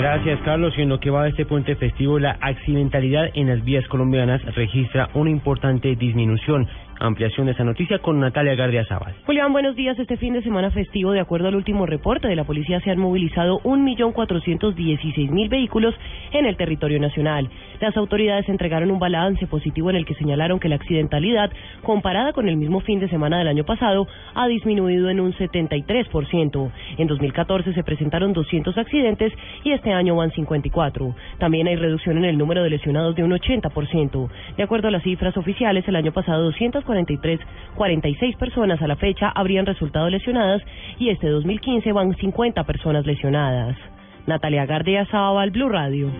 Gracias, Carlos. Y en lo que va de este puente festivo, la accidentalidad en las vías colombianas registra una importante disminución. Ampliación de esa noticia con Natalia Gardia Zaval. Julián, buenos días. Este fin de semana festivo, de acuerdo al último reporte de la policía, se han movilizado 1.416.000 vehículos en el territorio nacional. Las autoridades entregaron un balance positivo en el que señalaron que la accidentalidad, comparada con el mismo fin de semana del año pasado, ha disminuido en un 73%. En 2014 se presentaron 200 accidentes y este año van 54. También hay reducción en el número de lesionados de un 80%. De acuerdo a las cifras oficiales, el año pasado 243, 46 personas a la fecha habrían resultado lesionadas y este 2015 van 50 personas lesionadas. Natalia Gardia Zabal, Blue Radio.